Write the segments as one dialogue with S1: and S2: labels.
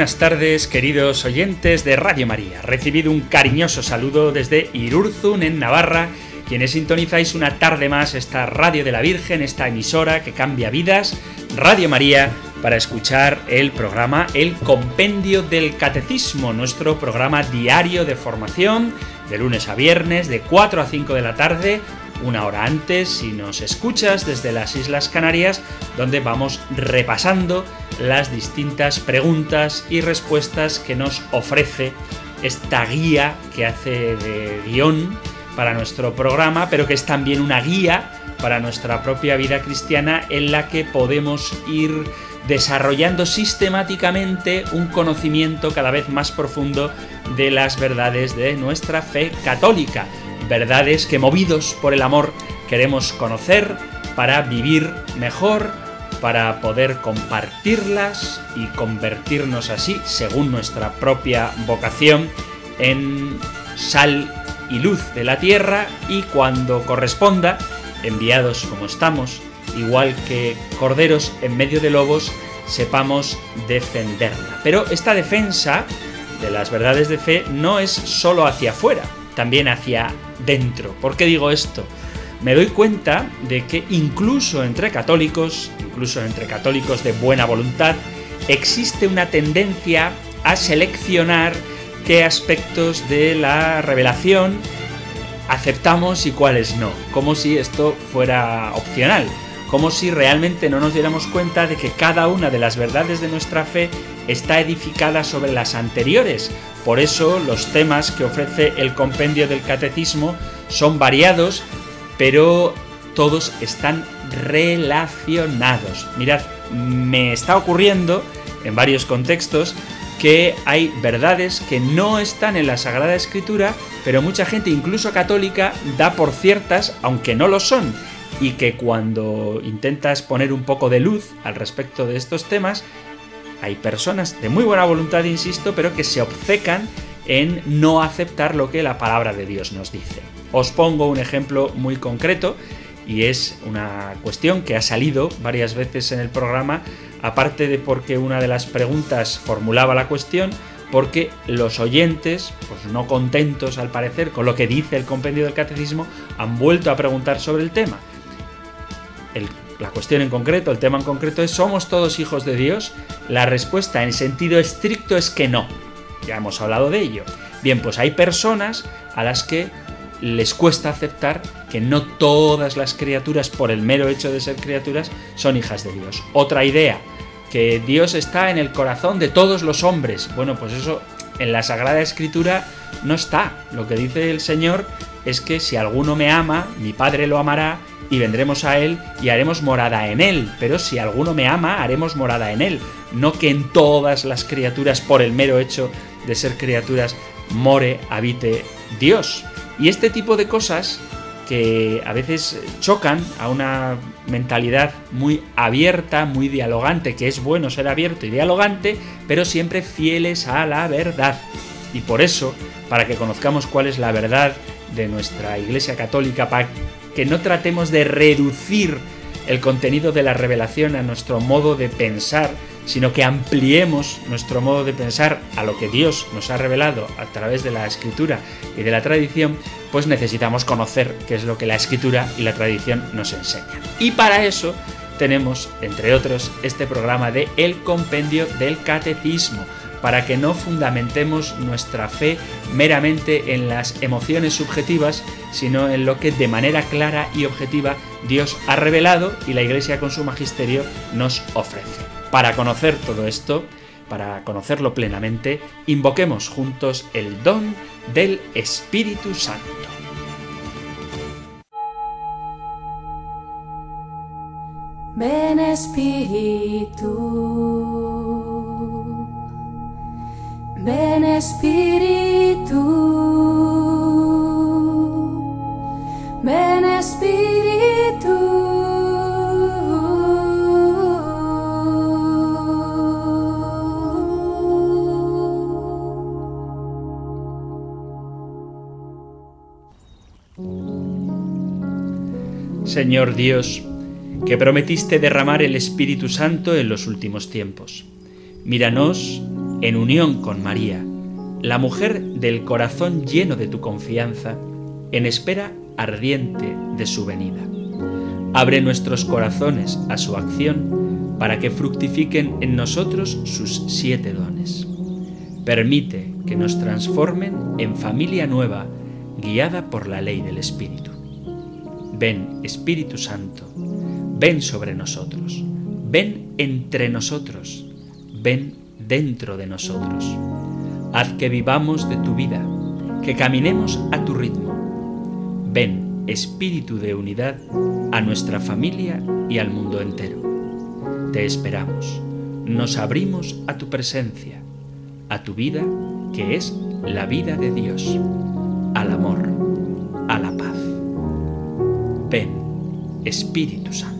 S1: Buenas tardes, queridos oyentes de Radio María. Recibido un cariñoso saludo desde Irurzun, en Navarra, quienes sintonizáis una tarde más esta Radio de la Virgen, esta emisora que cambia vidas, Radio María, para escuchar el programa El Compendio del Catecismo, nuestro programa diario de formación, de lunes a viernes, de 4 a 5 de la tarde, una hora antes si nos escuchas desde las Islas Canarias, donde vamos repasando las distintas preguntas y respuestas que nos ofrece esta guía que hace de guion para nuestro programa, pero que es también una guía para nuestra propia vida cristiana en la que podemos ir desarrollando sistemáticamente un conocimiento cada vez más profundo de las verdades de nuestra fe católica verdades que movidos por el amor queremos conocer para vivir mejor, para poder compartirlas y convertirnos así, según nuestra propia vocación, en sal y luz de la tierra y cuando corresponda, enviados como estamos, igual que corderos en medio de lobos, sepamos defenderla. Pero esta defensa de las verdades de fe no es solo hacia afuera, también hacia dentro. ¿Por qué digo esto? Me doy cuenta de que incluso entre católicos, incluso entre católicos de buena voluntad, existe una tendencia a seleccionar qué aspectos de la revelación aceptamos y cuáles no, como si esto fuera opcional, como si realmente no nos diéramos cuenta de que cada una de las verdades de nuestra fe está edificada sobre las anteriores, por eso los temas que ofrece el compendio del catecismo son variados, pero todos están relacionados. Mirad, me está ocurriendo en varios contextos que hay verdades que no están en la Sagrada Escritura, pero mucha gente, incluso católica, da por ciertas, aunque no lo son, y que cuando intentas poner un poco de luz al respecto de estos temas, hay personas de muy buena voluntad, insisto, pero que se obcecan en no aceptar lo que la palabra de Dios nos dice. Os pongo un ejemplo muy concreto y es una cuestión que ha salido varias veces en el programa, aparte de porque una de las preguntas formulaba la cuestión, porque los oyentes, pues no contentos al parecer con lo que dice el compendio del catecismo, han vuelto a preguntar sobre el tema. La cuestión en concreto, el tema en concreto es ¿somos todos hijos de Dios? La respuesta en sentido estricto es que no. Ya hemos hablado de ello. Bien, pues hay personas a las que les cuesta aceptar que no todas las criaturas, por el mero hecho de ser criaturas, son hijas de Dios. Otra idea, que Dios está en el corazón de todos los hombres. Bueno, pues eso en la Sagrada Escritura no está. Lo que dice el Señor es que si alguno me ama, mi Padre lo amará y vendremos a Él y haremos morada en Él. Pero si alguno me ama, haremos morada en Él. No que en todas las criaturas, por el mero hecho de ser criaturas, more, habite Dios. Y este tipo de cosas que a veces chocan a una mentalidad muy abierta, muy dialogante, que es bueno ser abierto y dialogante, pero siempre fieles a la verdad. Y por eso, para que conozcamos cuál es la verdad de nuestra Iglesia Católica, para que no tratemos de reducir el contenido de la revelación a nuestro modo de pensar, sino que ampliemos nuestro modo de pensar a lo que Dios nos ha revelado a través de la escritura y de la tradición, pues necesitamos conocer qué es lo que la escritura y la tradición nos enseñan. Y para eso tenemos, entre otros, este programa de El Compendio del Catecismo, para que no fundamentemos nuestra fe meramente en las emociones subjetivas, sino en lo que de manera clara y objetiva Dios ha revelado y la Iglesia con su magisterio nos ofrece. Para conocer todo esto, para conocerlo plenamente, invoquemos juntos el don del Espíritu Santo.
S2: Ven Espíritu Espíritu, Espíritu.
S1: Señor Dios, que prometiste derramar el Espíritu Santo en los últimos tiempos. Míranos en unión con María, la mujer del corazón lleno de tu confianza, en espera ardiente de su venida. Abre nuestros corazones a su acción para que fructifiquen en nosotros sus siete dones. Permite que nos transformen en familia nueva, guiada por la ley del Espíritu. Ven, Espíritu Santo, ven sobre nosotros, ven entre nosotros, ven dentro de nosotros. Haz que vivamos de tu vida, que caminemos a tu ritmo. Ven, espíritu de unidad, a nuestra familia y al mundo entero. Te esperamos, nos abrimos a tu presencia, a tu vida que es la vida de Dios, al amor, a la paz. Ven, Espíritu Santo.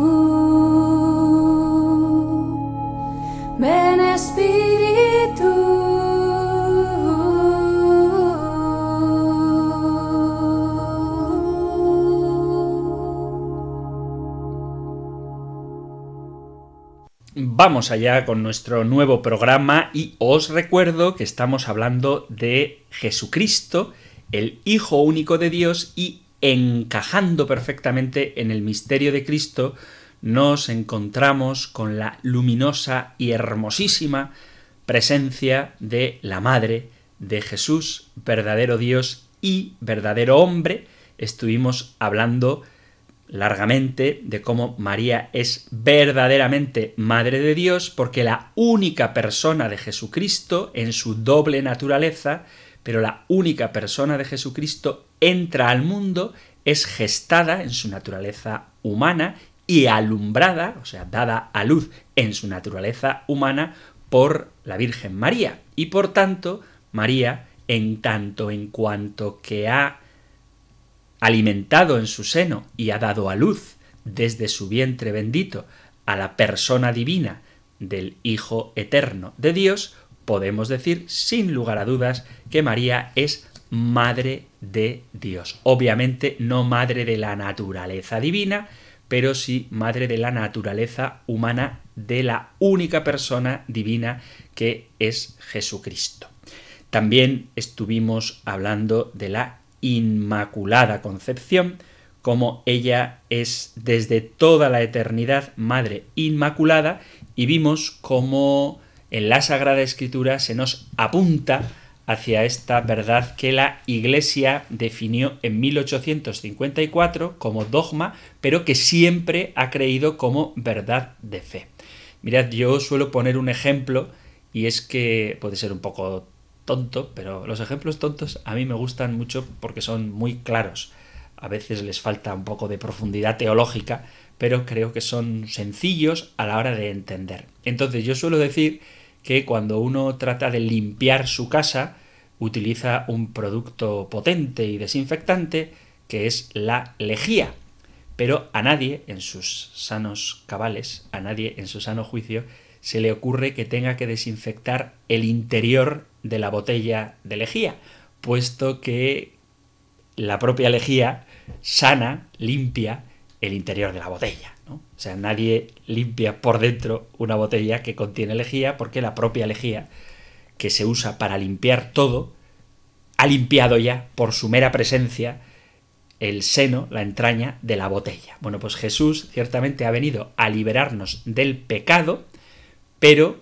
S1: Vamos allá con nuestro nuevo programa y os recuerdo que estamos hablando de Jesucristo, el Hijo único de Dios y encajando perfectamente en el misterio de Cristo nos encontramos con la luminosa y hermosísima presencia de la Madre de Jesús, verdadero Dios y verdadero hombre. Estuvimos hablando largamente de cómo María es verdaderamente Madre de Dios porque la única persona de Jesucristo en su doble naturaleza, pero la única persona de Jesucristo entra al mundo, es gestada en su naturaleza humana y alumbrada, o sea, dada a luz en su naturaleza humana por la Virgen María. Y por tanto, María, en tanto en cuanto que ha alimentado en su seno y ha dado a luz desde su vientre bendito a la persona divina del Hijo eterno de Dios, podemos decir sin lugar a dudas que María es madre de Dios. Obviamente no madre de la naturaleza divina, pero sí madre de la naturaleza humana de la única persona divina que es Jesucristo. También estuvimos hablando de la Inmaculada Concepción, como ella es desde toda la eternidad Madre Inmaculada, y vimos cómo en la Sagrada Escritura se nos apunta hacia esta verdad que la Iglesia definió en 1854 como dogma, pero que siempre ha creído como verdad de fe. Mirad, yo suelo poner un ejemplo y es que puede ser un poco tonto, pero los ejemplos tontos a mí me gustan mucho porque son muy claros. A veces les falta un poco de profundidad teológica, pero creo que son sencillos a la hora de entender. Entonces yo suelo decir que cuando uno trata de limpiar su casa, utiliza un producto potente y desinfectante que es la lejía. Pero a nadie en sus sanos cabales, a nadie en su sano juicio, se le ocurre que tenga que desinfectar el interior de la botella de lejía, puesto que la propia lejía sana, limpia el interior de la botella. ¿no? O sea, nadie limpia por dentro una botella que contiene lejía porque la propia lejía, que se usa para limpiar todo, ha limpiado ya por su mera presencia el seno, la entraña de la botella. Bueno, pues Jesús ciertamente ha venido a liberarnos del pecado, pero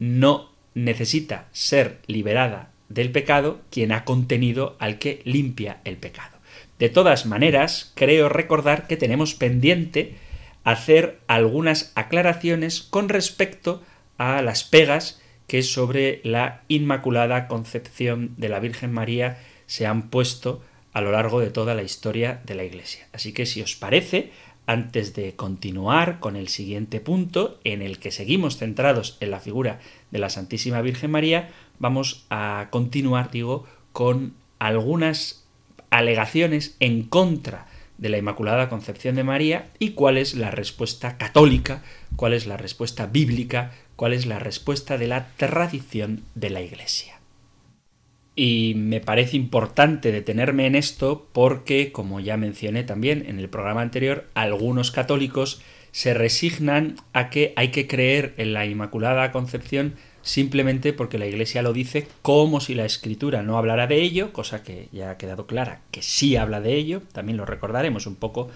S1: no necesita ser liberada del pecado quien ha contenido al que limpia el pecado. De todas maneras, creo recordar que tenemos pendiente hacer algunas aclaraciones con respecto a las pegas que sobre la Inmaculada Concepción de la Virgen María se han puesto a lo largo de toda la historia de la Iglesia. Así que si os parece, antes de continuar con el siguiente punto, en el que seguimos centrados en la figura de la Santísima Virgen María, vamos a continuar, digo, con algunas alegaciones en contra de la Inmaculada Concepción de María y cuál es la respuesta católica, cuál es la respuesta bíblica, cuál es la respuesta de la tradición de la Iglesia. Y me parece importante detenerme en esto porque, como ya mencioné también en el programa anterior, algunos católicos se resignan a que hay que creer en la Inmaculada Concepción simplemente porque la Iglesia lo dice como si la Escritura no hablara de ello, cosa que ya ha quedado clara que sí habla de ello, también lo recordaremos un poco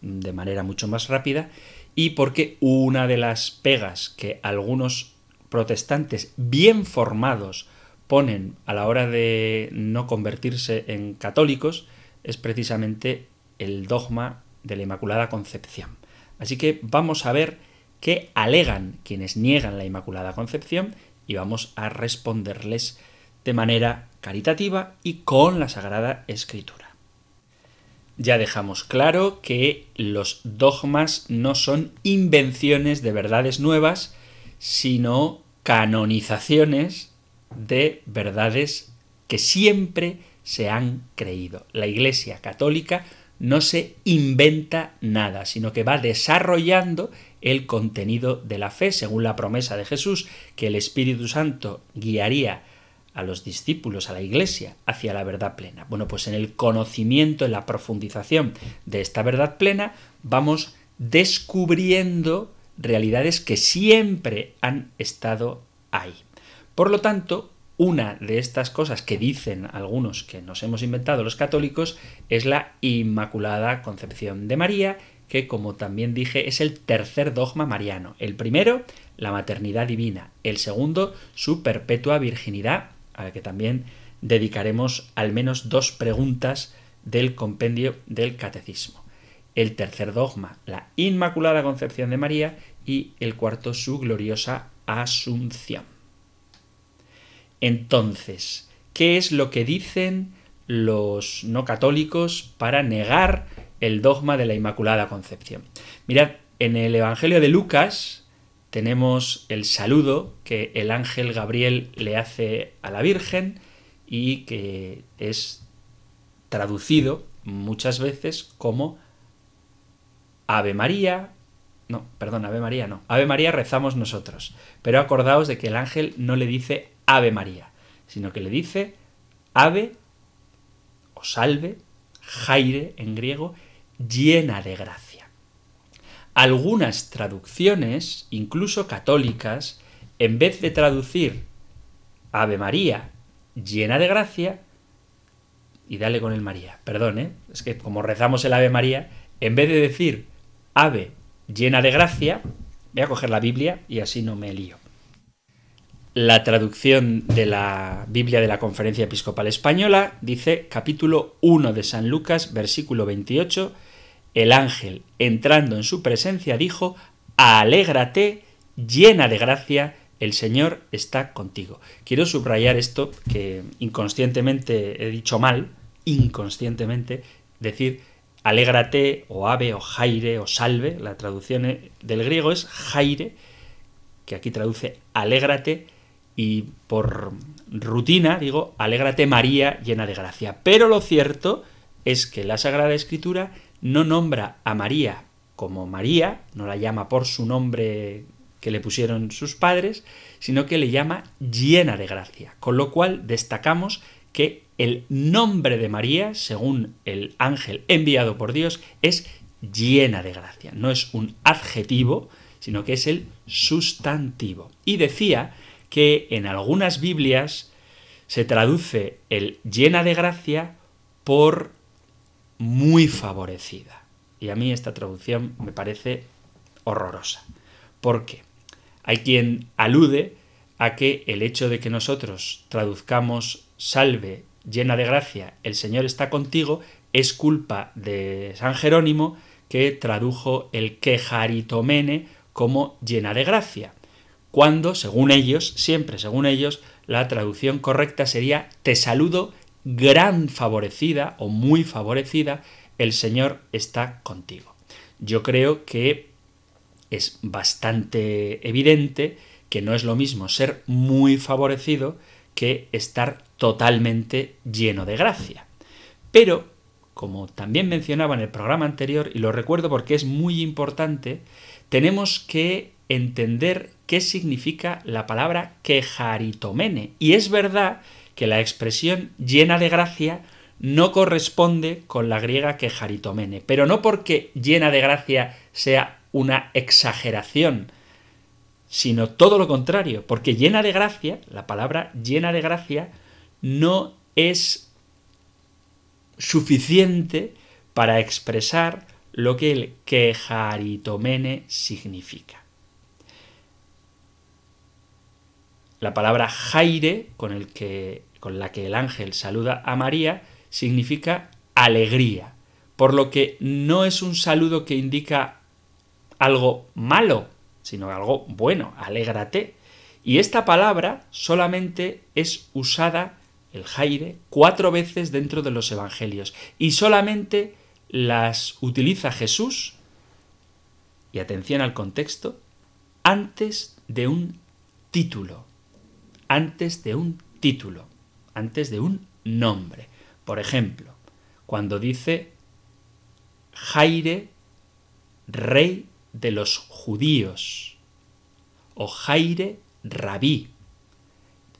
S1: de manera mucho más rápida, y porque una de las pegas que algunos protestantes bien formados ponen a la hora de no convertirse en católicos es precisamente el dogma de la Inmaculada Concepción. Así que vamos a ver qué alegan quienes niegan la Inmaculada Concepción y vamos a responderles de manera caritativa y con la Sagrada Escritura. Ya dejamos claro que los dogmas no son invenciones de verdades nuevas, sino canonizaciones de verdades que siempre se han creído. La Iglesia Católica no se inventa nada, sino que va desarrollando el contenido de la fe, según la promesa de Jesús, que el Espíritu Santo guiaría a los discípulos, a la Iglesia, hacia la verdad plena. Bueno, pues en el conocimiento, en la profundización de esta verdad plena, vamos descubriendo realidades que siempre han estado ahí. Por lo tanto, una de estas cosas que dicen algunos que nos hemos inventado los católicos es la Inmaculada Concepción de María, que como también dije es el tercer dogma mariano. El primero, la maternidad divina. El segundo, su perpetua virginidad, a la que también dedicaremos al menos dos preguntas del compendio del catecismo. El tercer dogma, la Inmaculada Concepción de María y el cuarto, su gloriosa Asunción. Entonces, ¿qué es lo que dicen los no católicos para negar el dogma de la Inmaculada Concepción? Mirad, en el Evangelio de Lucas tenemos el saludo que el ángel Gabriel le hace a la Virgen y que es traducido muchas veces como Ave María, no, perdón, Ave María no. Ave María rezamos nosotros. Pero acordaos de que el ángel no le dice Ave María, sino que le dice Ave o salve, Jaire en griego, llena de gracia. Algunas traducciones, incluso católicas, en vez de traducir Ave María llena de gracia, y dale con el María, perdón, ¿eh? es que como rezamos el Ave María, en vez de decir Ave llena de gracia, voy a coger la Biblia y así no me lío. La traducción de la Biblia de la Conferencia Episcopal Española dice capítulo 1 de San Lucas, versículo 28, el ángel, entrando en su presencia, dijo, Alégrate, llena de gracia, el Señor está contigo. Quiero subrayar esto que inconscientemente he dicho mal, inconscientemente, decir alégrate o ave o jaire o salve, la traducción del griego es jaire, que aquí traduce alégrate, y por rutina digo, alégrate María llena de gracia. Pero lo cierto es que la Sagrada Escritura no nombra a María como María, no la llama por su nombre que le pusieron sus padres, sino que le llama llena de gracia. Con lo cual destacamos que el nombre de María, según el ángel enviado por Dios, es llena de gracia. No es un adjetivo, sino que es el sustantivo. Y decía que en algunas Biblias se traduce el llena de gracia por muy favorecida. Y a mí esta traducción me parece horrorosa. ¿Por qué? Hay quien alude a que el hecho de que nosotros traduzcamos salve llena de gracia, el Señor está contigo, es culpa de San Jerónimo, que tradujo el quejaritomene como llena de gracia, cuando, según ellos, siempre según ellos, la traducción correcta sería te saludo gran favorecida o muy favorecida, el Señor está contigo. Yo creo que es bastante evidente que no es lo mismo ser muy favorecido que estar totalmente lleno de gracia. Pero, como también mencionaba en el programa anterior, y lo recuerdo porque es muy importante, tenemos que entender qué significa la palabra quejaritomene. Y es verdad que la expresión llena de gracia no corresponde con la griega quejaritomene, pero no porque llena de gracia sea una exageración, sino todo lo contrario, porque llena de gracia, la palabra llena de gracia, no es suficiente para expresar lo que el quejaritomene significa. La palabra jaire, con, el que, con la que el ángel saluda a María, significa alegría, por lo que no es un saludo que indica algo malo, sino algo bueno, alégrate. Y esta palabra solamente es usada, el jaire, cuatro veces dentro de los evangelios, y solamente las utiliza Jesús, y atención al contexto, antes de un título, antes de un título, antes de un nombre. Por ejemplo, cuando dice Jaire, rey de los judíos, o Jaire, rabí.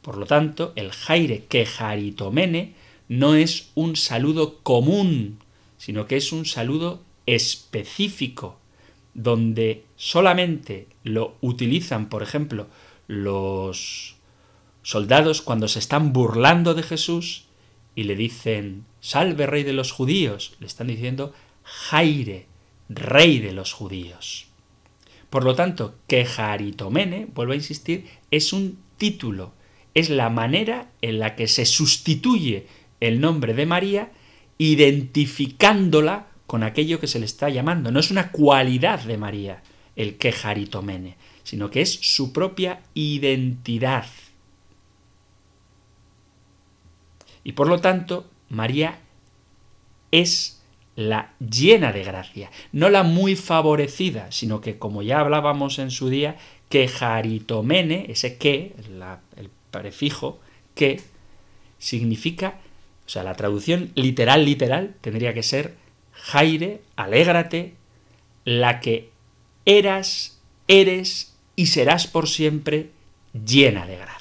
S1: Por lo tanto, el Jaire que Jaritomene no es un saludo común, sino que es un saludo específico, donde solamente lo utilizan, por ejemplo, los soldados cuando se están burlando de Jesús y le dicen, salve rey de los judíos, le están diciendo, Jaire, rey de los judíos. Por lo tanto, que Jaritomene, vuelvo a insistir, es un título, es la manera en la que se sustituye el nombre de María identificándola con aquello que se le está llamando. No es una cualidad de María el que Jaritomene, sino que es su propia identidad. Y por lo tanto, María es la llena de gracia, no la muy favorecida, sino que, como ya hablábamos en su día, que jaritomene, ese que, el prefijo que, significa, o sea, la traducción literal, literal, tendría que ser Jaire, alégrate, la que eras, eres y serás por siempre llena de gracia.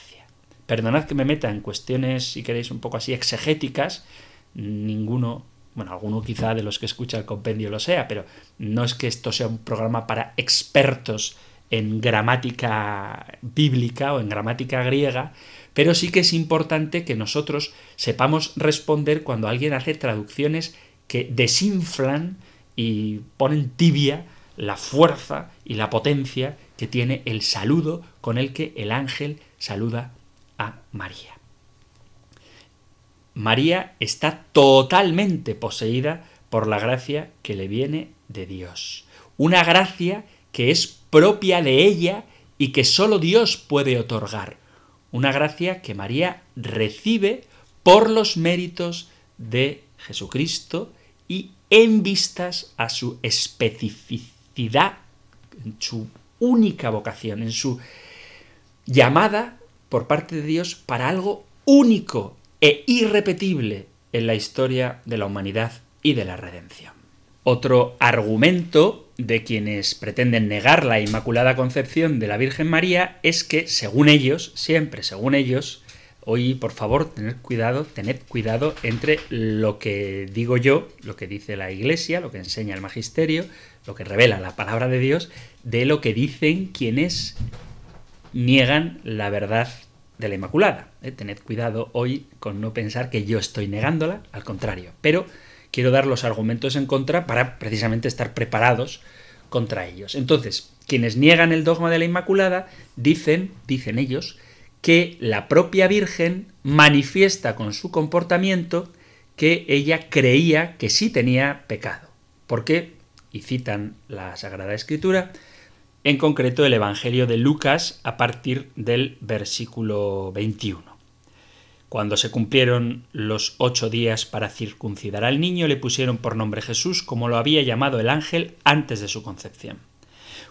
S1: Perdonad que me meta en cuestiones, si queréis, un poco así exegéticas. Ninguno, bueno, alguno quizá de los que escucha el compendio lo sea, pero no es que esto sea un programa para expertos en gramática bíblica o en gramática griega, pero sí que es importante que nosotros sepamos responder cuando alguien hace traducciones que desinflan y ponen tibia la fuerza y la potencia que tiene el saludo con el que el ángel saluda a María. María está totalmente poseída por la gracia que le viene de Dios. Una gracia que es propia de ella y que sólo Dios puede otorgar. Una gracia que María recibe por los méritos de Jesucristo y en vistas a su especificidad, en su única vocación, en su llamada por parte de Dios para algo único e irrepetible en la historia de la humanidad y de la redención. Otro argumento de quienes pretenden negar la Inmaculada Concepción de la Virgen María es que, según ellos, siempre según ellos, hoy por favor tened cuidado, tened cuidado entre lo que digo yo, lo que dice la Iglesia, lo que enseña el Magisterio, lo que revela la palabra de Dios, de lo que dicen quienes niegan la verdad de la Inmaculada. ¿eh? Tened cuidado hoy con no pensar que yo estoy negándola, al contrario. Pero quiero dar los argumentos en contra para precisamente estar preparados contra ellos. Entonces, quienes niegan el dogma de la Inmaculada dicen, dicen ellos, que la propia Virgen manifiesta con su comportamiento que ella creía que sí tenía pecado. ¿Por qué? Y citan la Sagrada Escritura, en concreto el Evangelio de Lucas a partir del versículo 21. Cuando se cumplieron los ocho días para circuncidar al niño, le pusieron por nombre Jesús, como lo había llamado el ángel antes de su concepción.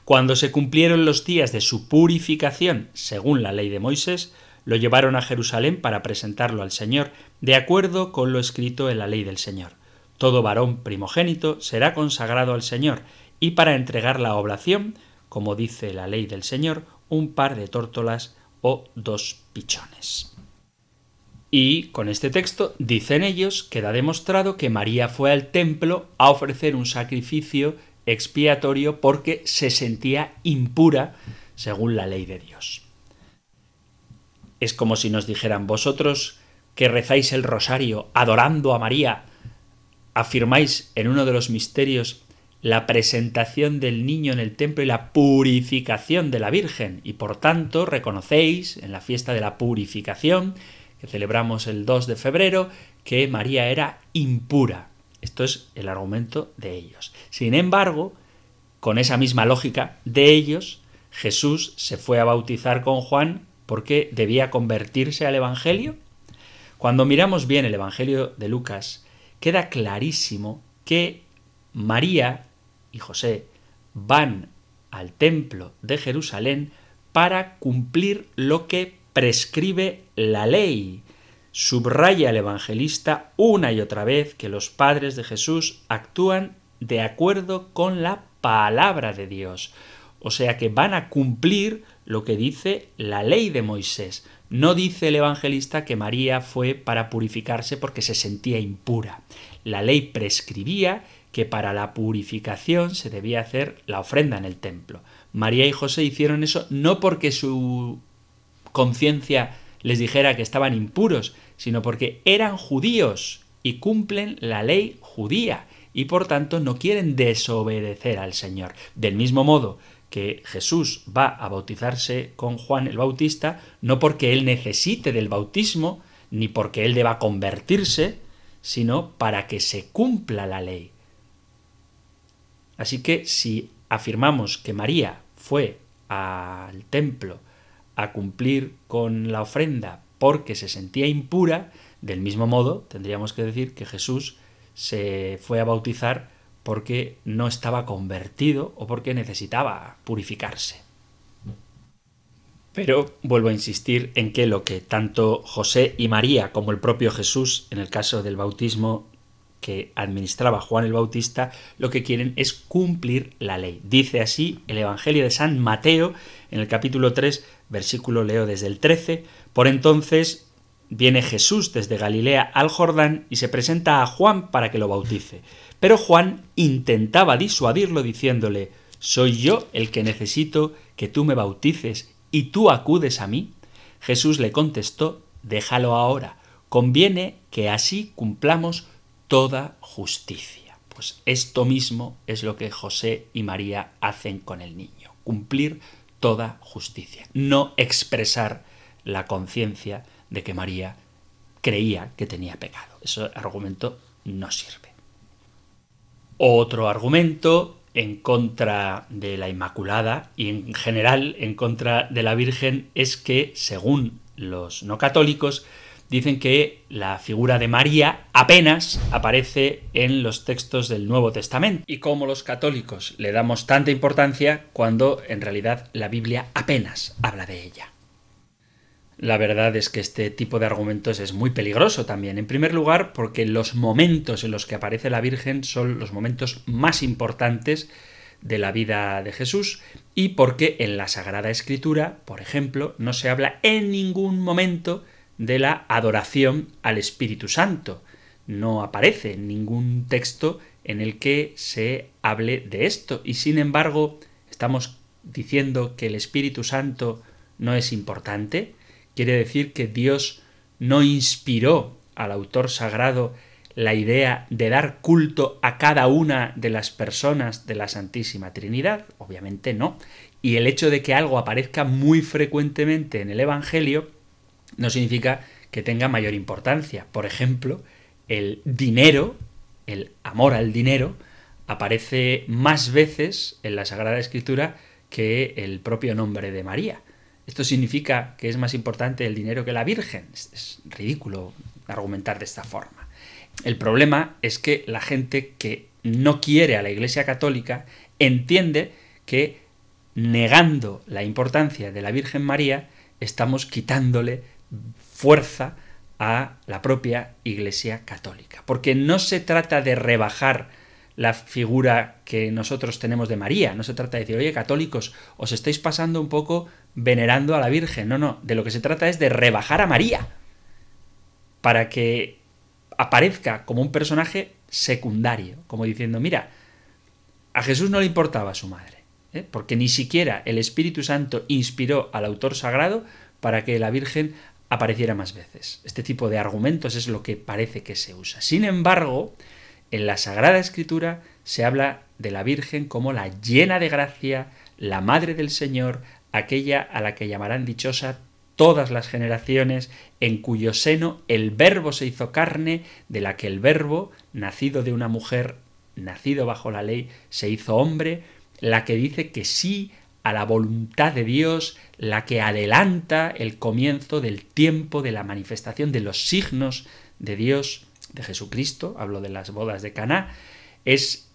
S1: Cuando se cumplieron los días de su purificación, según la ley de Moisés, lo llevaron a Jerusalén para presentarlo al Señor, de acuerdo con lo escrito en la ley del Señor. Todo varón primogénito será consagrado al Señor, y para entregar la oblación, como dice la ley del Señor, un par de tórtolas o dos pichones. Y con este texto dicen ellos queda demostrado que María fue al templo a ofrecer un sacrificio expiatorio porque se sentía impura según la ley de Dios. Es como si nos dijeran vosotros que rezáis el rosario adorando a María, afirmáis en uno de los misterios la presentación del niño en el templo y la purificación de la Virgen, y por tanto reconocéis en la fiesta de la purificación, que celebramos el 2 de febrero, que María era impura. Esto es el argumento de ellos. Sin embargo, con esa misma lógica de ellos, Jesús se fue a bautizar con Juan porque debía convertirse al Evangelio. Cuando miramos bien el Evangelio de Lucas, queda clarísimo que María y José van al templo de Jerusalén para cumplir lo que prescribe la ley. Subraya el evangelista una y otra vez que los padres de Jesús actúan de acuerdo con la palabra de Dios. O sea que van a cumplir lo que dice la ley de Moisés. No dice el evangelista que María fue para purificarse porque se sentía impura. La ley prescribía que para la purificación se debía hacer la ofrenda en el templo. María y José hicieron eso no porque su conciencia les dijera que estaban impuros, sino porque eran judíos y cumplen la ley judía y por tanto no quieren desobedecer al Señor. Del mismo modo que Jesús va a bautizarse con Juan el Bautista, no porque él necesite del bautismo, ni porque él deba convertirse, sino para que se cumpla la ley. Así que si afirmamos que María fue al templo a cumplir con la ofrenda porque se sentía impura, del mismo modo tendríamos que decir que Jesús se fue a bautizar porque no estaba convertido o porque necesitaba purificarse. Pero vuelvo a insistir en que lo que tanto José y María como el propio Jesús, en el caso del bautismo que administraba Juan el Bautista, lo que quieren es cumplir la ley. Dice así el Evangelio de San Mateo en el capítulo 3, versículo leo desde el 13, por entonces viene Jesús desde Galilea al Jordán y se presenta a Juan para que lo bautice. Pero Juan intentaba disuadirlo diciéndole, ¿soy yo el que necesito que tú me bautices y tú acudes a mí? Jesús le contestó, déjalo ahora, conviene que así cumplamos toda justicia. Pues esto mismo es lo que José y María hacen con el niño, cumplir toda justicia, no expresar la conciencia de que María creía que tenía pecado. Ese argumento no sirve. Otro argumento en contra de la Inmaculada y en general en contra de la Virgen es que, según los no católicos, dicen que la figura de María apenas aparece en los textos del Nuevo Testamento. Y como los católicos le damos tanta importancia cuando en realidad la Biblia apenas habla de ella. La verdad es que este tipo de argumentos es muy peligroso también. En primer lugar, porque los momentos en los que aparece la Virgen son los momentos más importantes de la vida de Jesús y porque en la Sagrada Escritura, por ejemplo, no se habla en ningún momento de la adoración al Espíritu Santo. No aparece ningún texto en el que se hable de esto y sin embargo estamos diciendo que el Espíritu Santo no es importante. Quiere decir que Dios no inspiró al autor sagrado la idea de dar culto a cada una de las personas de la Santísima Trinidad? Obviamente no. Y el hecho de que algo aparezca muy frecuentemente en el Evangelio no significa que tenga mayor importancia. Por ejemplo, el dinero, el amor al dinero, aparece más veces en la Sagrada Escritura que el propio nombre de María. Esto significa que es más importante el dinero que la Virgen. Es, ridículo argumentar de esta forma. El problema es que la gente que no quiere a la Iglesia Católica entiende que negando la importancia de la Virgen María estamos quitándole fuerza a la propia Iglesia Católica. Porque no se trata de rebajar la figura que nosotros tenemos de María. No se trata de decir, oye, católicos, os estáis pasando un poco venerando a la Virgen. No, no, de lo que se trata es de rebajar a María para que aparezca como un personaje secundario, como diciendo, mira, a Jesús no le importaba su madre, ¿eh? porque ni siquiera el Espíritu Santo inspiró al autor sagrado para que la Virgen apareciera más veces. Este tipo de argumentos es lo que parece que se usa. Sin embargo, en la Sagrada Escritura se habla de la Virgen como la llena de gracia, la Madre del Señor, aquella a la que llamarán dichosa todas las generaciones, en cuyo seno el Verbo se hizo carne, de la que el Verbo, nacido de una mujer, nacido bajo la ley, se hizo hombre, la que dice que sí a la voluntad de Dios, la que adelanta el comienzo del tiempo de la manifestación de los signos de Dios, de Jesucristo, hablo de las bodas de Caná, es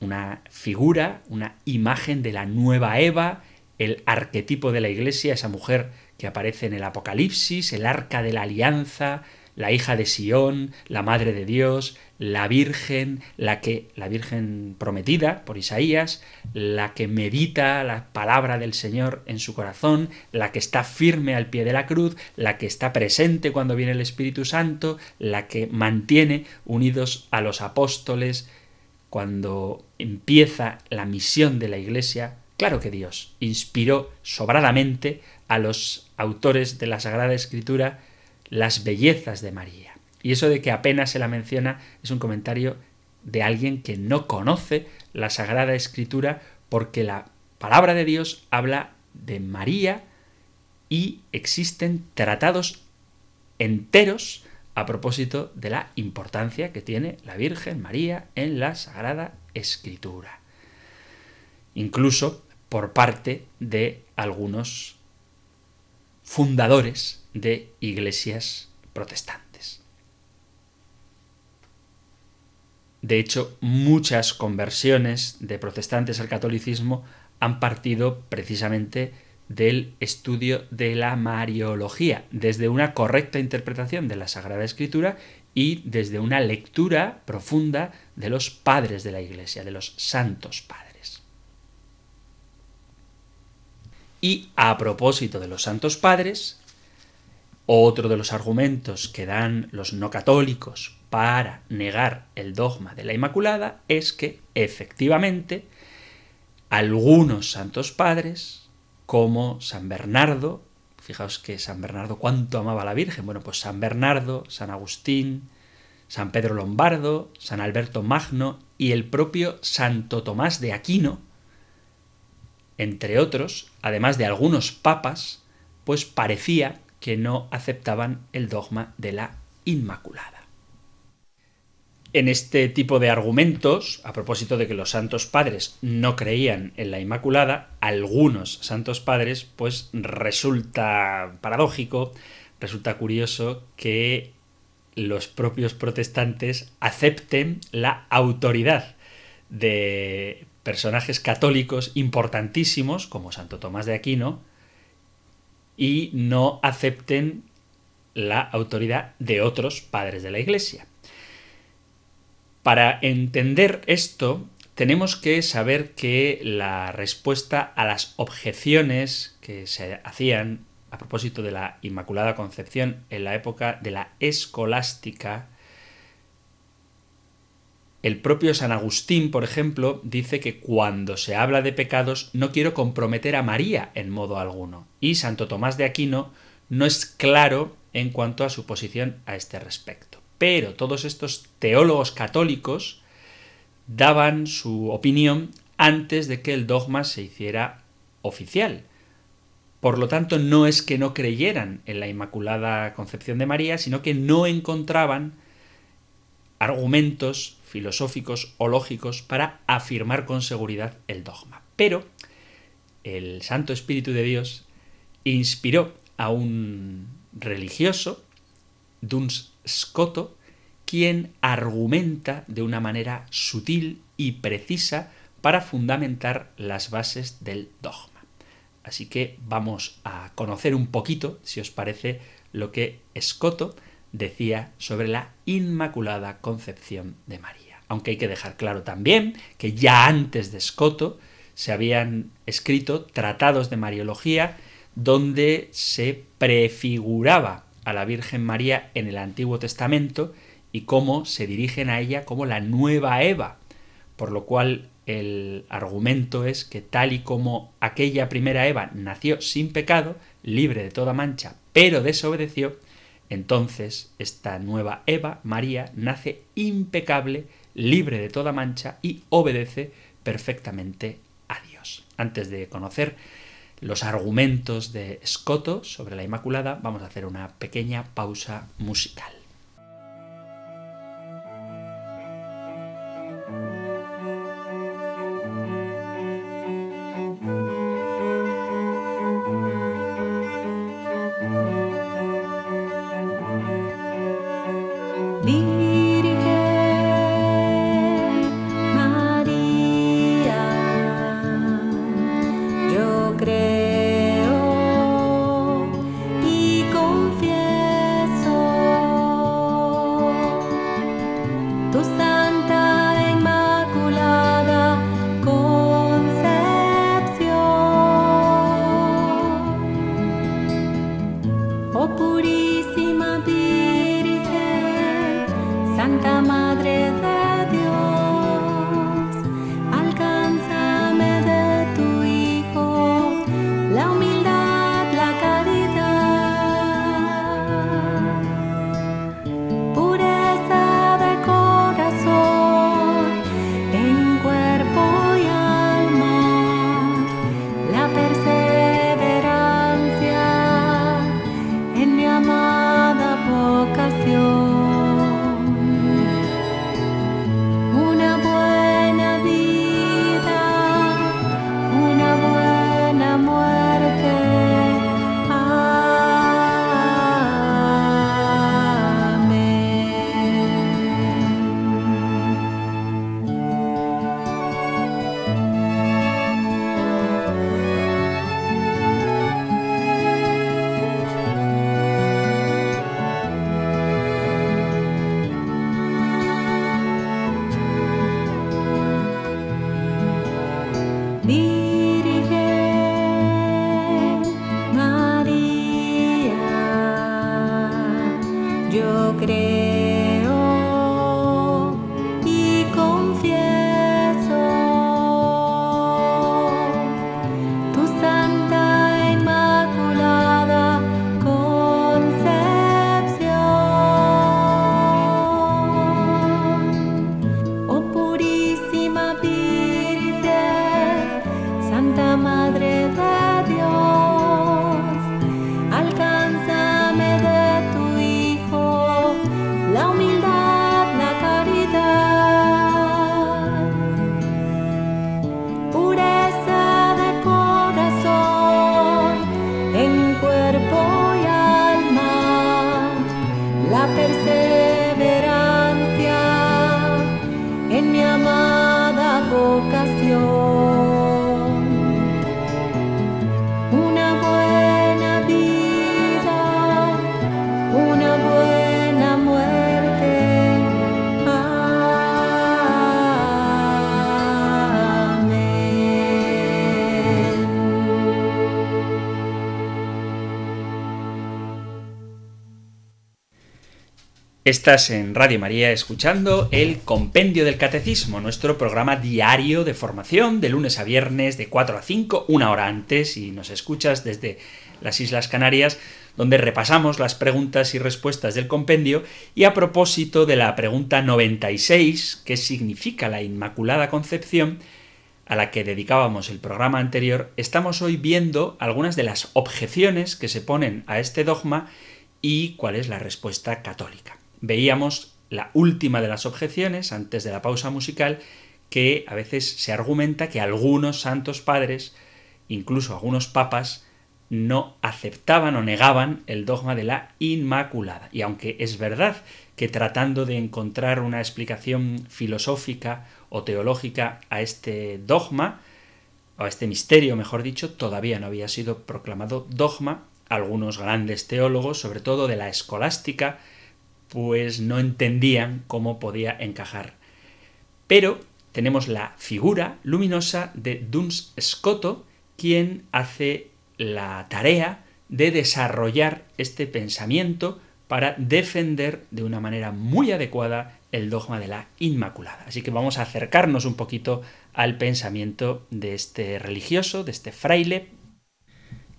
S1: una figura, una imagen de la nueva Eva, el arquetipo de la iglesia, esa mujer que aparece en el Apocalipsis, el arca de la alianza, la hija de Sión, la madre de Dios, la Virgen, la que la Virgen prometida por Isaías, la que medita la palabra del Señor en su corazón, la que está firme al pie de la cruz, la que está presente cuando viene el Espíritu Santo, la que mantiene unidos a los apóstoles cuando empieza la misión de la Iglesia. Claro que Dios inspiró sobradamente a los autores de la Sagrada Escritura las bellezas de María. Y eso de que apenas se la menciona es un comentario de alguien que no conoce la Sagrada Escritura porque la palabra de Dios habla de María y existen tratados enteros a propósito de la importancia que tiene la Virgen María en la Sagrada Escritura. Incluso por parte de algunos fundadores de iglesias protestantes. De hecho, muchas conversiones de protestantes al catolicismo han partido precisamente del estudio de la Mariología, desde una correcta interpretación de la Sagrada Escritura y desde una lectura profunda de los padres de la Iglesia, de los santos padres. Y a propósito de los santos padres, otro de los argumentos que dan los no católicos para negar el dogma de la Inmaculada es que, efectivamente, algunos santos padres, como San Bernardo, fijaos que San Bernardo cuánto amaba a la Virgen, bueno, pues San Bernardo, San Agustín, San Pedro Lombardo, San Alberto Magno y el propio Santo Tomás de Aquino, entre otros, además de algunos papas, pues parecía que no aceptaban el dogma de la Inmaculada. En este tipo de argumentos, a propósito de que los santos padres no creían en la Inmaculada, algunos santos padres, pues resulta paradójico, resulta curioso que los propios protestantes acepten la autoridad de personajes católicos importantísimos, como Santo Tomás de Aquino, y no acepten la autoridad de otros padres de la Iglesia. Para entender esto, tenemos que saber que la respuesta a las objeciones que se hacían a propósito de la Inmaculada Concepción en la época de la escolástica el propio San Agustín, por ejemplo, dice que cuando se habla de pecados no quiero comprometer a María en modo alguno. Y Santo Tomás de Aquino no es claro en cuanto a su posición a este respecto. Pero todos estos teólogos católicos daban su opinión antes de que el dogma se hiciera oficial. Por lo tanto, no es que no creyeran en la Inmaculada Concepción de María, sino que no encontraban
S2: argumentos filosóficos o lógicos para afirmar con seguridad el dogma. Pero el Santo Espíritu de Dios inspiró a un religioso, Duns Scoto, quien argumenta de una manera sutil y precisa para fundamentar las bases del dogma. Así que vamos a conocer un poquito, si os parece, lo que Escoto decía sobre la Inmaculada Concepción de María. Aunque hay que dejar claro también que ya antes de Escoto se habían escrito tratados de Mariología donde se prefiguraba a la Virgen María en el Antiguo Testamento y cómo se dirigen a ella como la nueva Eva, por lo cual el argumento es que tal y como aquella primera Eva nació sin pecado, libre de toda mancha, pero desobedeció, entonces esta nueva Eva, María, nace impecable, libre de toda mancha y obedece perfectamente a Dios. Antes de conocer los argumentos de Escoto sobre la Inmaculada, vamos a hacer una pequeña pausa musical. Estás en Radio María escuchando el Compendio del Catecismo, nuestro programa diario de formación de lunes a viernes de 4 a 5, una hora antes, y nos escuchas desde las Islas Canarias, donde repasamos las preguntas y respuestas del compendio, y a propósito de la pregunta 96, ¿qué significa la Inmaculada Concepción? a la que dedicábamos el programa anterior, estamos hoy viendo algunas de las objeciones que se ponen a este dogma y cuál es la respuesta católica veíamos
S1: la última de las objeciones, antes de la pausa musical, que a veces se argumenta que algunos santos padres, incluso algunos papas, no aceptaban o negaban el dogma de la Inmaculada. Y aunque es verdad que tratando de encontrar una explicación filosófica o teológica a este dogma, o a este misterio, mejor dicho, todavía no había sido proclamado dogma, algunos grandes teólogos, sobre todo de la escolástica, pues no entendían cómo podía encajar. Pero tenemos la figura luminosa de Duns Scoto, quien hace la tarea de desarrollar este pensamiento para defender de una manera muy adecuada el dogma de la Inmaculada. Así que vamos a acercarnos un poquito al pensamiento de este religioso, de este fraile,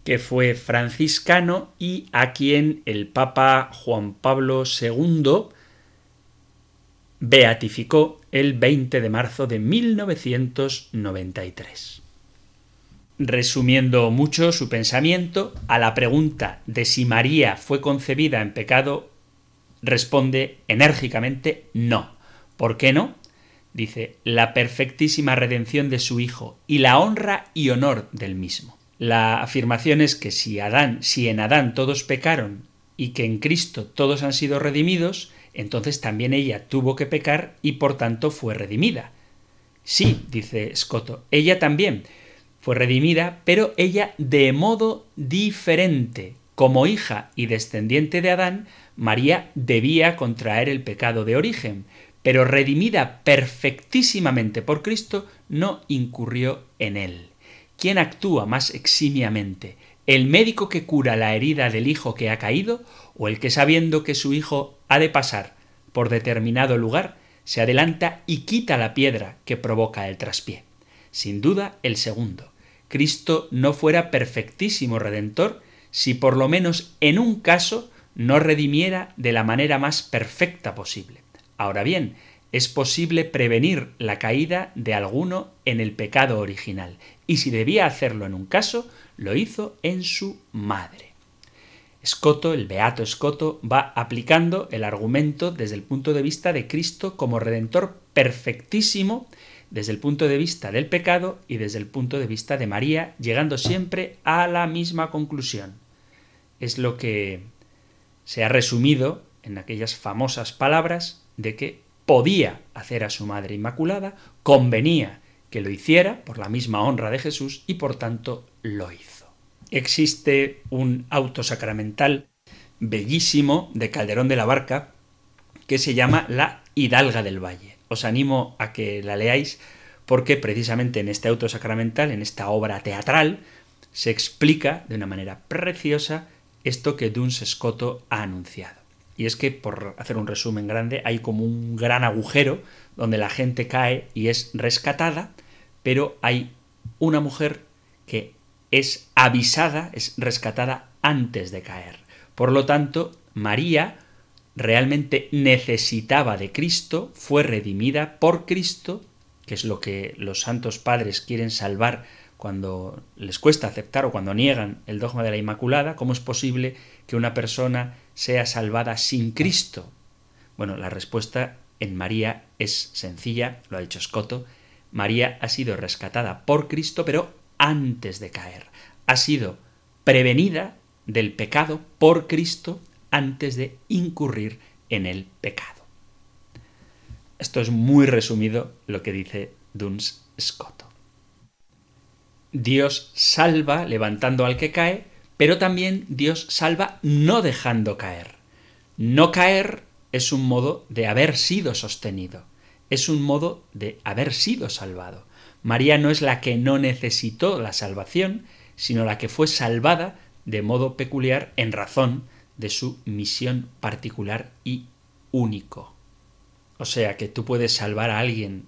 S1: que fue franciscano y a quien el Papa Juan Pablo II beatificó el 20 de marzo de 1993. Resumiendo mucho su pensamiento, a la pregunta de si María fue concebida en pecado, responde enérgicamente no. ¿Por qué no? Dice, la perfectísima redención de su Hijo y la honra y honor del mismo. La afirmación es que si Adán, si en Adán todos pecaron y que en Cristo todos han sido redimidos, entonces también ella tuvo que pecar y por tanto fue redimida. Sí, dice Scotto, ella también, fue redimida, pero ella de modo diferente. Como hija y descendiente de Adán, María debía contraer el pecado de origen, pero redimida perfectísimamente por Cristo, no incurrió en él. ¿Quién actúa más eximiamente? ¿El médico que cura la herida del hijo que ha caído o el que sabiendo que su hijo ha de pasar por determinado lugar, se adelanta y quita la piedra que provoca el traspié? Sin duda, el segundo. Cristo no fuera perfectísimo redentor si por lo menos en un caso no redimiera de la manera más perfecta posible. Ahora bien, es posible prevenir la caída de alguno en el pecado original, y si debía hacerlo en un caso, lo hizo en su madre. Escoto, el beato Escoto, va aplicando el argumento desde el punto de vista de Cristo como redentor perfectísimo desde el punto de vista del pecado y desde el punto de vista de María, llegando siempre a la misma conclusión. Es lo que se ha resumido en aquellas famosas palabras de que podía hacer a su Madre Inmaculada, convenía que lo hiciera por la misma honra de Jesús y por tanto lo hizo. Existe un auto sacramental bellísimo de Calderón de la Barca que se llama La Hidalga del Valle os animo a que la leáis porque precisamente en este auto sacramental, en esta obra teatral, se explica de una manera preciosa esto que Duns Scoto ha anunciado. Y es que, por hacer un resumen grande, hay como un gran agujero donde la gente cae y es rescatada, pero hay una mujer que es avisada, es rescatada antes de caer. Por lo tanto, María realmente necesitaba de Cristo, fue redimida por Cristo, que es lo que los santos padres quieren salvar cuando les cuesta aceptar o cuando niegan el dogma de la Inmaculada, ¿cómo es posible que una persona sea salvada sin Cristo? Bueno, la respuesta en María es sencilla, lo ha dicho Scotto, María ha sido rescatada por Cristo, pero antes de caer. Ha sido prevenida del pecado por Cristo antes de incurrir en el pecado. Esto es muy resumido lo que dice Duns Scotto. Dios salva levantando al que cae, pero también Dios salva no dejando caer. No caer es un modo de haber sido sostenido, es un modo de haber sido salvado. María no es la que no necesitó la salvación, sino la que fue salvada de modo peculiar en razón de su misión particular y único. O sea que tú puedes salvar a alguien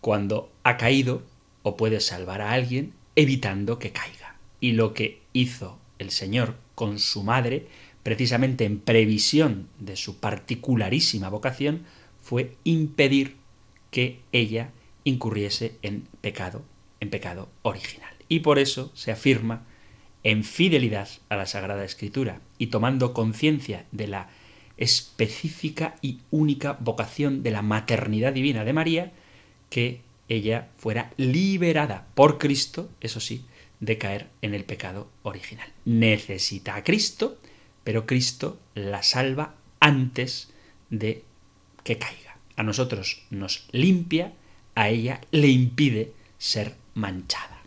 S1: cuando ha caído o puedes salvar a alguien evitando que caiga. Y lo que hizo el Señor con su madre, precisamente en previsión de su particularísima vocación, fue impedir que ella incurriese en pecado, en pecado original. Y por eso se afirma en fidelidad a la Sagrada Escritura y tomando conciencia de la específica y única vocación de la maternidad divina de María, que ella fuera liberada por Cristo, eso sí, de caer en el pecado original. Necesita a Cristo, pero Cristo la salva antes de que caiga. A nosotros nos limpia, a ella le impide ser manchada.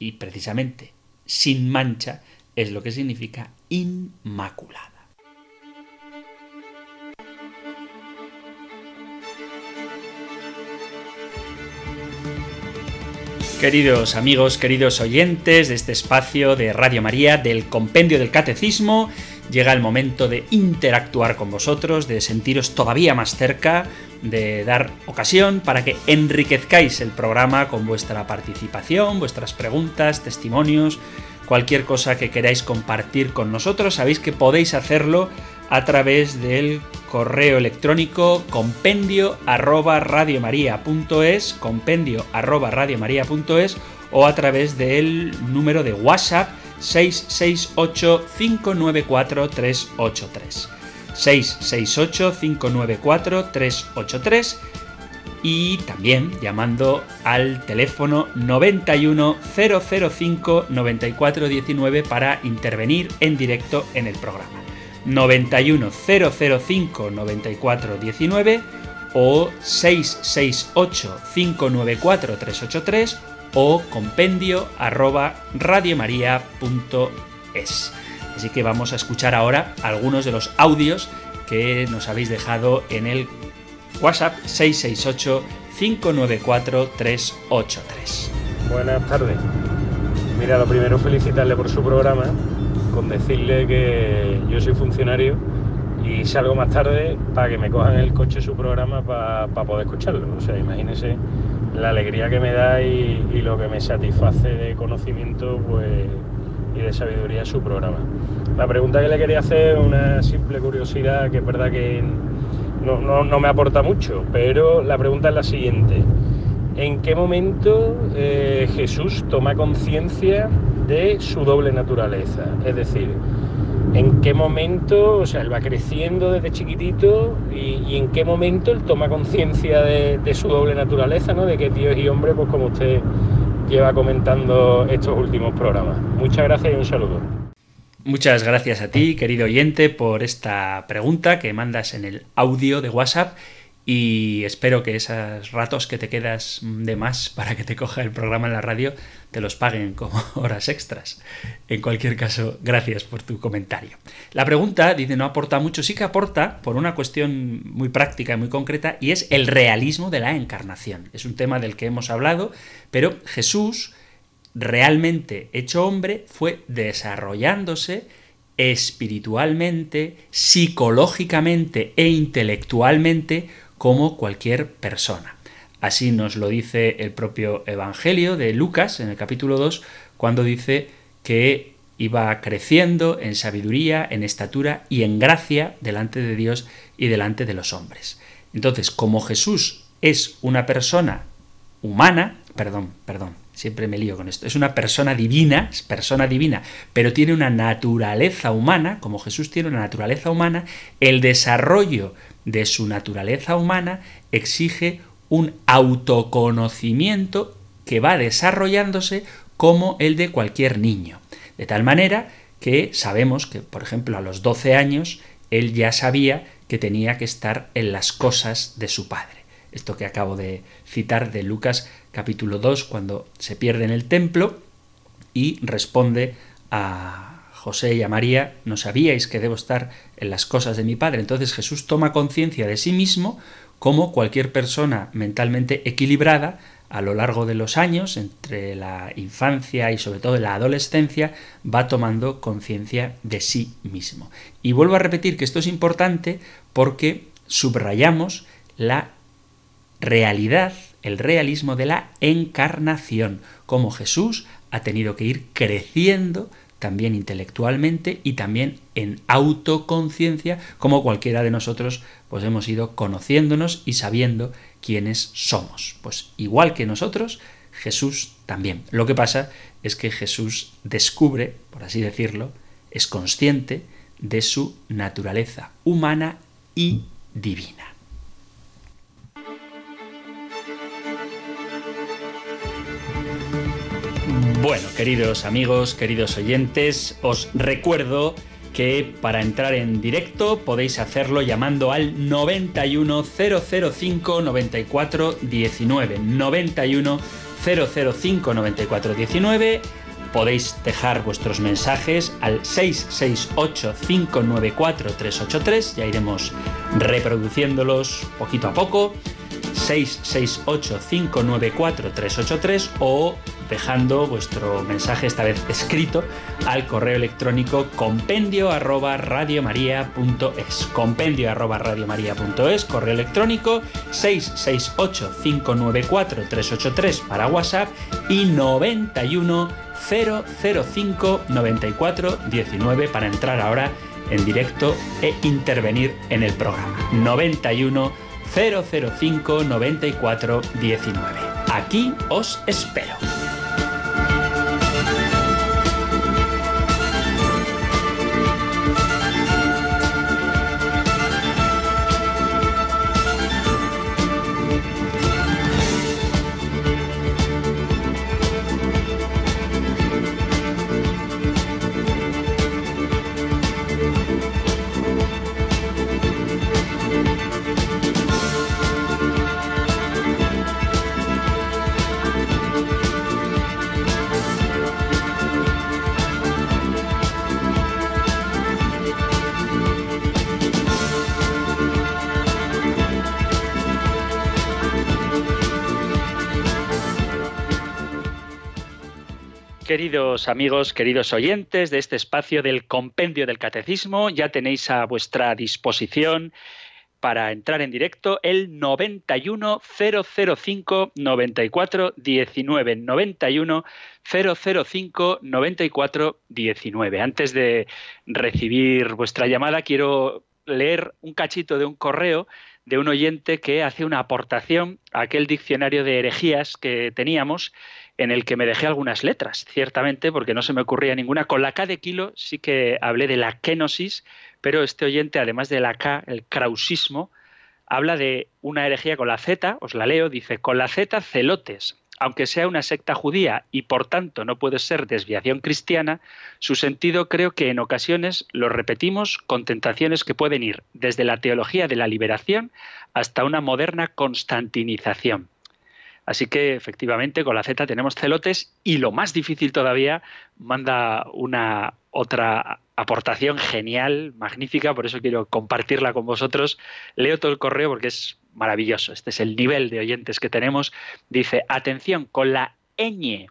S1: Y precisamente sin mancha es lo que significa inmaculada. Queridos amigos, queridos oyentes de este espacio de Radio María, del Compendio del Catecismo, llega el momento de interactuar con vosotros, de sentiros todavía más cerca, de dar ocasión para que enriquezcáis el programa con vuestra participación, vuestras preguntas, testimonios, cualquier cosa que queráis compartir con nosotros. Sabéis que podéis hacerlo a través del correo electrónico compendio arroba compendio arroba o a través del número de WhatsApp 668 594 383. 668 594 383 y también llamando al teléfono 91005 9419 para intervenir en directo en el programa. 91005 9419 o 668 594 383 o compendio arroba radiomaria.es. Así que vamos a escuchar ahora algunos de los audios que nos habéis dejado en el WhatsApp 668 594 383.
S3: Buenas tardes. Mira, lo primero felicitarle por su programa con decirle que yo soy funcionario y salgo más tarde para que me cojan el coche su programa para poder escucharlo. O sea, imagínense la alegría que me da y, lo que me satisface de conocimiento pues, y de sabiduría su programa. La pregunta que le quería hacer una simple curiosidad que es verdad que no, no me aporta mucho, pero la pregunta es la siguiente. ¿En qué momento eh, Jesús toma conciencia de su doble naturaleza? Es decir, ¿en qué momento, o sea, él va creciendo desde chiquitito y, en qué momento él toma conciencia de, su doble naturaleza, ¿no? De que Dios y hombre, pues como usted lleva comentando estos últimos programas. Muchas gracias y un saludo.
S1: Muchas gracias a ti, querido oyente, por esta pregunta que mandas en el audio de WhatsApp y espero que esos ratos que te quedas de más para que te coja el programa en la radio te los paguen como horas extras. En cualquier caso, gracias por tu comentario. La pregunta, dice, no aporta mucho, sí que aporta por una cuestión muy práctica y muy concreta y es el realismo de la encarnación. Es un tema del que hemos hablado, pero Jesús, realmente hecho hombre, fue desarrollándose espiritualmente, psicológicamente e intelectualmente como cualquier persona. Así nos lo dice el propio Evangelio de Lucas en el capítulo 2, cuando dice que iba creciendo en sabiduría, en estatura y en gracia delante de Dios y delante de los hombres. Entonces, como Jesús es una persona humana, perdón, perdón, siempre me lío con esto, es una persona divina, es persona divina, pero tiene una naturaleza humana, como Jesús tiene una naturaleza humana, el desarrollo de su naturaleza humana exige un autoconocimiento que va desarrollándose como el de cualquier niño. De tal manera que sabemos que, por ejemplo, a los 12 años, él ya sabía que tenía que estar en las cosas de su padre. Esto que acabo de citar de Lucas capítulo 2, cuando se pierde en el templo y responde a José y a María, no sabíais que debo estar en las cosas de mi Padre. Entonces Jesús toma conciencia de sí mismo como cualquier persona mentalmente equilibrada a lo largo de los años, entre la infancia y sobre todo la adolescencia, va tomando conciencia de sí mismo. Y vuelvo a repetir que esto es importante porque subrayamos la realidad, el realismo de la encarnación, como Jesús ha tenido que ir creciendo también intelectualmente y también en autoconciencia, como cualquiera de nosotros pues hemos ido conociéndonos y sabiendo quiénes somos. Pues igual que nosotros, Jesús también. Lo que pasa es que Jesús descubre, por así decirlo, es consciente de su naturaleza humana y divina. Bueno, queridos amigos, queridos oyentes, os recuerdo que para entrar en directo podéis hacerlo llamando al 91005 94 19 91 005 94 19 podéis dejar vuestros mensajes al 668 594 383 ya iremos reproduciéndolos poquito a poco 668 594 383 o dejando vuestro mensaje, esta vez escrito, al correo electrónico compendio arroba radiomaria.es. Compendio arroba radiomaria.es, correo electrónico 668-594-383 para WhatsApp y 91 005 94 19 para entrar ahora en directo e intervenir en el programa. 91 005 94 19. Aquí os espero. Queridos amigos, queridos oyentes de este espacio del Compendio del Catecismo, ya tenéis a vuestra disposición para entrar en directo el 91 005 94 19 91 005 94 19. Antes de recibir vuestra llamada quiero leer un cachito de un correo de un oyente que hace una aportación a aquel diccionario de herejías que teníamos en el que me dejé algunas letras, ciertamente, porque no se me ocurría ninguna. Con la K de kilo sí que hablé de la kenosis, pero este oyente, además de la K, el krausismo, habla de una herejía con la Z, os la leo, dice, con la Z celotes, aunque sea una secta judía y por tanto no puede ser desviación cristiana, su sentido creo que en ocasiones lo repetimos con tentaciones que pueden ir desde la teología de la liberación hasta una moderna constantinización. Así que efectivamente con la Z tenemos celotes y lo más difícil todavía manda una otra aportación genial, magnífica, por eso quiero compartirla con vosotros. Leo todo el correo porque es maravilloso. Este es el nivel de oyentes que tenemos. Dice, atención, con la ñ,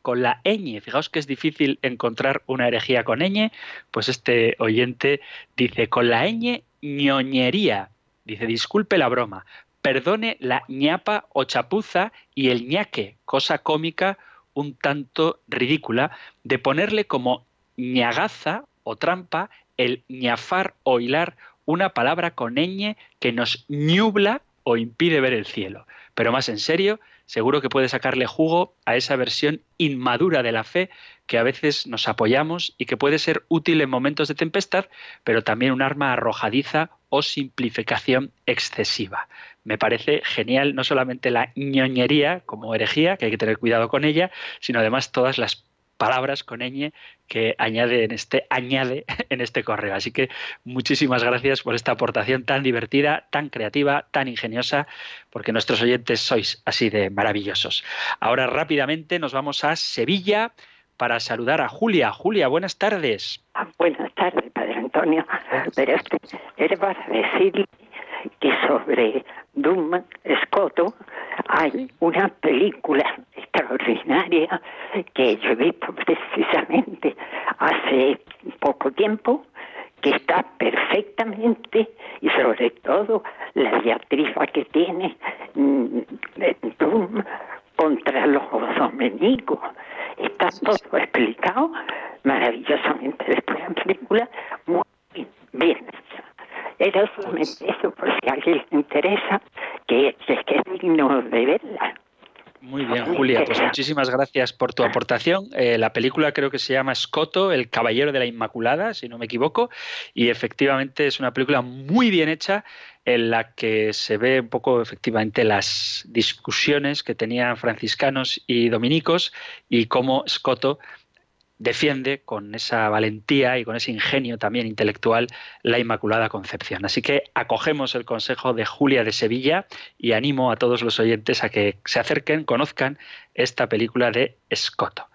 S1: con la ñ, fijaos que es difícil encontrar una herejía con ñ, pues este oyente dice, con la ñ ñoñería. Dice, disculpe la broma, perdone la ñapa o chapuza y el ñaque, cosa cómica un tanto ridícula, de ponerle como ñagaza o trampa el ñafar o hilar una palabra con ñ que nos ñubla o impide ver el cielo. Pero más en serio, seguro que puede sacarle jugo a esa versión inmadura de la fe que a veces nos apoyamos y que puede ser útil en momentos de tempestad, pero también un arma arrojadiza o simplificación excesiva me parece genial no solamente la ñoñería como herejía, que hay que tener cuidado con ella, sino además todas las palabras con ñ que añade en este añade en este correo. Así que muchísimas gracias por esta aportación tan divertida, tan creativa, tan ingeniosa, porque nuestros oyentes sois así de maravillosos. Ahora rápidamente nos vamos a Sevilla para saludar a Julia. Julia, buenas tardes.
S4: Ah, buenas tardes, Padre Antonio. Pero este, era para decirle que sobre Dum Scotto hay una película extraordinaria que yo visto precisamente hace poco tiempo que está perfectamente y sobre todo la diatriba que tiene mm, Dum contra los dominicos. Está todo explicado maravillosamente después de la película. Muy bien era solamente eso, por si a alguien le interesa, que, es que es digno de verla.
S1: Muy bien, Julia, pues muchísimas gracias por tu aportación. Eh, la película creo que se llama Scotto, El Caballero de la Inmaculada, si no me equivoco, y efectivamente es una película muy bien hecha en la que se ve un poco efectivamente las discusiones que tenían franciscanos y dominicos y cómo Scotto defiende con esa valentía y con ese ingenio también intelectual la Inmaculada Concepción. Así que acogemos el consejo de Julia de Sevilla y animo a todos los oyentes a que se acerquen, conozcan esta película de Scotto.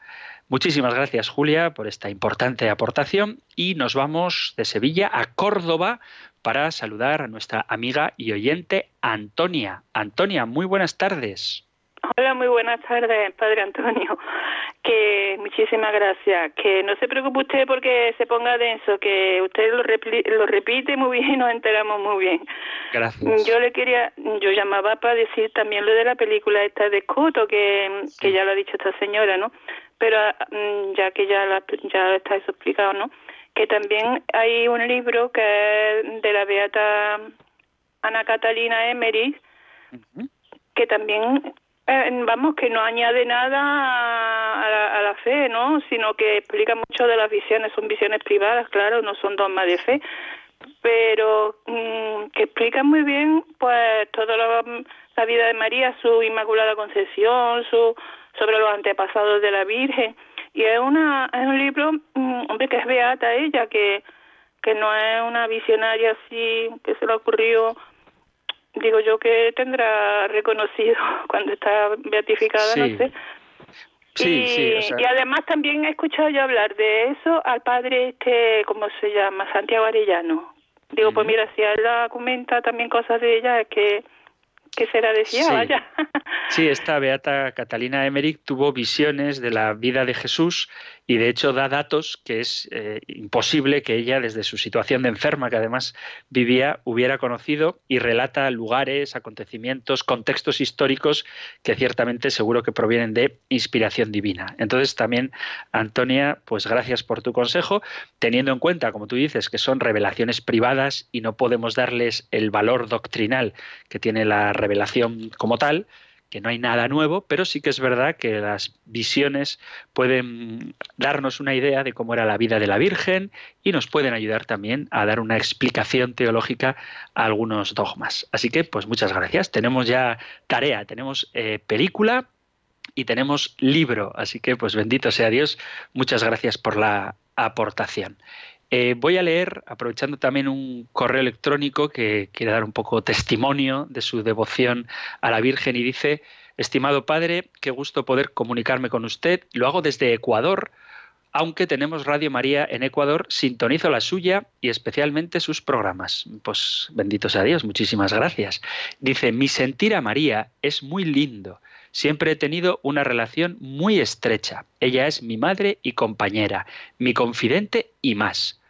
S1: Muchísimas gracias Julia por esta importante aportación y nos vamos de Sevilla a Córdoba para saludar a nuestra amiga y oyente Antonia. Antonia, muy buenas tardes.
S5: Hola, muy buenas tardes, Padre Antonio. Que muchísimas gracias. Que no se preocupe usted porque se ponga denso, que usted lo, lo repite muy bien y nos enteramos muy bien.
S1: Gracias.
S5: Yo le quería, yo llamaba para decir también lo de la película esta de Escoto, que, que ya lo ha dicho esta señora, ¿no? Pero mm, ya que ya, la, ya está eso explicado, ¿no? Que también hay un libro que es de la beata Ana Catalina Emery, que también eh, vamos, que no añade nada a la, fe, ¿no? Sino que explica mucho de las visiones, son visiones privadas, claro, no son dogmas de fe, pero mm, que explica muy bien, pues, toda la, vida de María, su Inmaculada Concepción, su sobre los antepasados de la Virgen, y es una es un libro, mm, hombre, que es beata ella, que que no es una visionaria así que se le ocurrió digo yo que tendrá reconocido cuando está beatificada, no sé.
S1: Sí,
S5: y,
S1: sí,
S5: y además también he escuchado yo hablar de eso al padre este, ¿cómo se llama? Santiago Arellano. Digo, pues mira, si él comenta también cosas de ella, es que ¿Qué será decía? Sí. Vaya.
S1: sí, esta beata Catalina Emmerich tuvo visiones de la vida de Jesús y de hecho da datos que es eh, imposible que ella desde su situación de enferma que además vivía hubiera conocido y relata lugares, acontecimientos, contextos históricos que ciertamente seguro que provienen de inspiración divina. Entonces también Antonia, pues gracias por tu consejo, teniendo en cuenta, como tú dices, que son revelaciones privadas y no podemos darles el valor doctrinal que tiene la revelación como tal, que no hay nada nuevo, pero sí que es verdad que las visiones pueden darnos una idea de cómo era la vida de la Virgen y nos pueden ayudar también a dar una explicación teológica a algunos dogmas. Así que, pues muchas gracias. Tenemos ya tarea, tenemos eh, película y tenemos libro. Así que, pues bendito sea Dios. Muchas gracias por la aportación. Eh, voy a leer, aprovechando también un correo electrónico que quiere dar un poco testimonio de su devoción a la Virgen y dice, estimado padre, qué gusto poder comunicarme con usted. Lo hago desde Ecuador, aunque tenemos Radio María en Ecuador, sintonizo la suya y especialmente sus programas. Pues bendito sea Dios, muchísimas gracias. Dice, mi sentir a María es muy lindo. Siempre he tenido una relación muy estrecha. Ella es mi madre y compañera, mi confidente y más.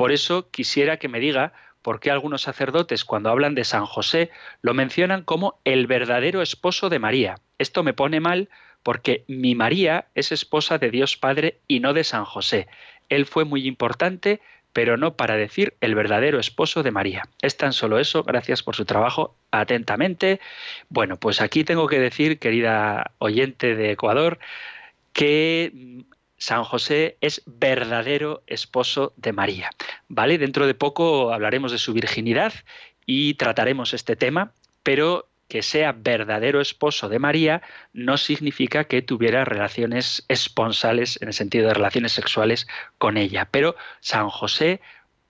S1: Por eso quisiera que me diga por qué algunos sacerdotes cuando hablan de San José lo mencionan como el verdadero esposo de María. Esto me pone mal porque mi María es esposa de Dios Padre y no de San José. Él fue muy importante, pero no para decir el verdadero esposo de María. Es tan solo eso, gracias por su trabajo atentamente. Bueno, pues aquí tengo que decir, querida oyente de Ecuador, que San José es verdadero esposo de María. ¿Vale? Dentro de poco hablaremos de su virginidad y trataremos este tema, pero que sea verdadero esposo de María no significa que tuviera relaciones esponsales en el sentido de relaciones sexuales con ella. Pero San José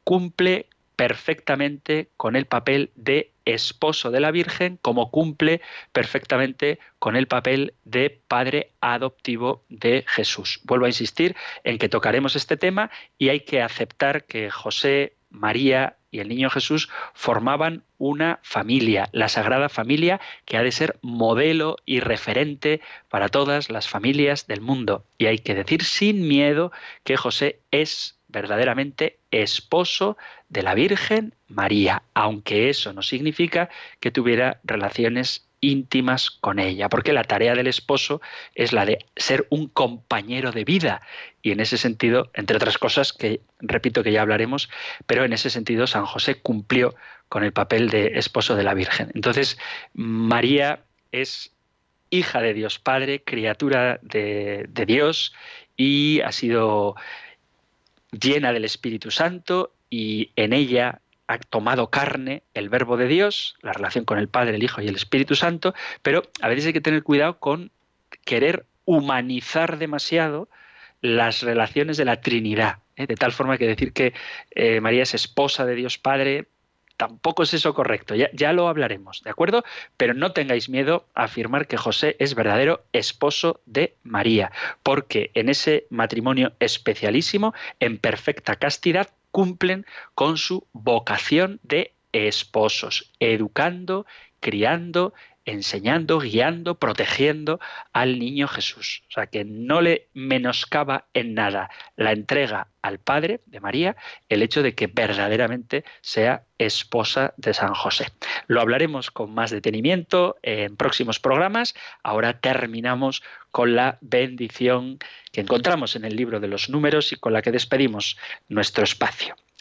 S1: cumple perfectamente con el papel de esposo de la Virgen, como cumple perfectamente con el papel de padre adoptivo de Jesús. Vuelvo a insistir en que tocaremos este tema y hay que aceptar que José, María y el niño Jesús formaban una familia, la Sagrada Familia, que ha de ser modelo y referente para todas las familias del mundo. Y hay que decir sin miedo que José es verdaderamente esposo de la Virgen María, aunque eso no significa que tuviera relaciones íntimas con ella, porque la tarea del esposo es la de ser un compañero de vida y en ese sentido, entre otras cosas que repito que ya hablaremos, pero en ese sentido San José cumplió con el papel de esposo de la Virgen. Entonces, María es hija de Dios Padre, criatura de, Dios y ha sido llena del Espíritu Santo y en ella ha tomado carne el verbo de Dios, la relación con el Padre, el Hijo y el Espíritu Santo, pero a veces hay que tener cuidado con querer humanizar demasiado las relaciones de la Trinidad. ¿eh? De tal forma que decir que eh, María es esposa de Dios Padre, tampoco es eso correcto, ya, ya, lo hablaremos, ¿de acuerdo? Pero no tengáis miedo a afirmar que José es verdadero esposo de María, porque en ese matrimonio especialísimo, en perfecta castidad, cumplen con su vocación de esposos, educando, criando enseñando, guiando, protegiendo al niño Jesús. O sea, que no le menoscaba en nada la entrega al Padre de María el hecho de que verdaderamente sea esposa de San José. Lo hablaremos con más detenimiento en próximos programas. Ahora terminamos con la bendición que encontramos en el libro de los números y con la que despedimos nuestro espacio.